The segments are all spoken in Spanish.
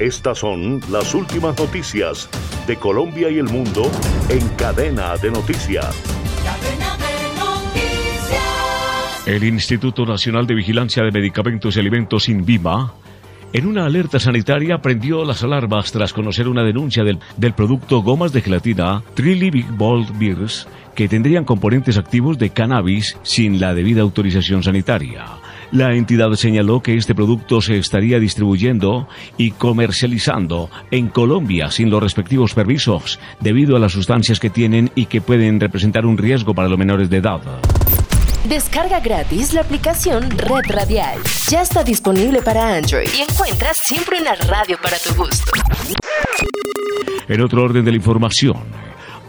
Estas son las últimas noticias de Colombia y el mundo en cadena de noticias. El Instituto Nacional de Vigilancia de Medicamentos y Alimentos INVIMA en una alerta sanitaria prendió las alarmas tras conocer una denuncia del, del producto gomas de gelatina Trilly Big Bold Beers que tendrían componentes activos de cannabis sin la debida autorización sanitaria. La entidad señaló que este producto se estaría distribuyendo y comercializando en Colombia sin los respectivos permisos, debido a las sustancias que tienen y que pueden representar un riesgo para los menores de edad. Descarga gratis la aplicación Red Radial. Ya está disponible para Android y encuentras siempre una radio para tu gusto. En otro orden de la información,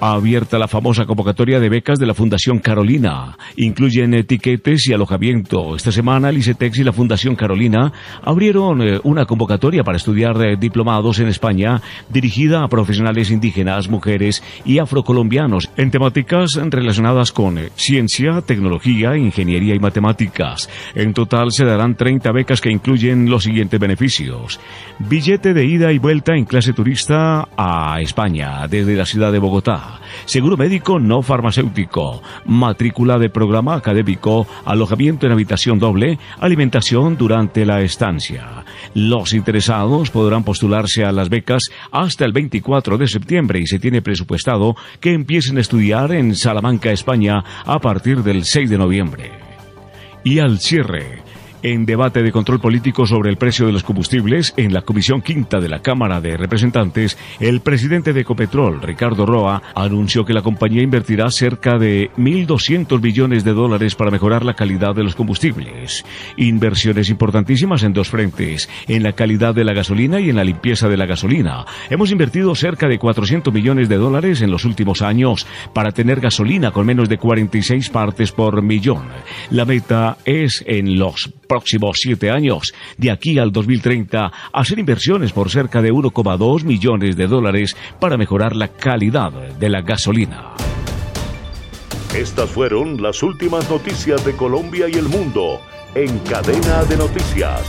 abierta la famosa convocatoria de becas de la Fundación Carolina. Incluyen etiquetes y alojamiento. Esta semana el ICETEX y la Fundación Carolina abrieron eh, una convocatoria para estudiar eh, diplomados en España dirigida a profesionales indígenas, mujeres y afrocolombianos en temáticas relacionadas con eh, ciencia, tecnología, ingeniería y matemáticas. En total se darán 30 becas que incluyen los siguientes beneficios. Billete de ida y vuelta en clase turista a España desde la ciudad de Bogotá seguro médico no farmacéutico, matrícula de programa académico, alojamiento en habitación doble, alimentación durante la estancia. Los interesados podrán postularse a las becas hasta el 24 de septiembre y se tiene presupuestado que empiecen a estudiar en Salamanca, España, a partir del 6 de noviembre. Y al cierre, en debate de control político sobre el precio de los combustibles en la Comisión Quinta de la Cámara de Representantes, el presidente de Ecopetrol, Ricardo Roa, anunció que la compañía invertirá cerca de 1.200 billones de dólares para mejorar la calidad de los combustibles. Inversiones importantísimas en dos frentes, en la calidad de la gasolina y en la limpieza de la gasolina. Hemos invertido cerca de 400 millones de dólares en los últimos años para tener gasolina con menos de 46 partes por millón. La meta es en los próximos siete años, de aquí al 2030, hacer inversiones por cerca de 1,2 millones de dólares para mejorar la calidad de la gasolina. Estas fueron las últimas noticias de Colombia y el mundo en cadena de noticias.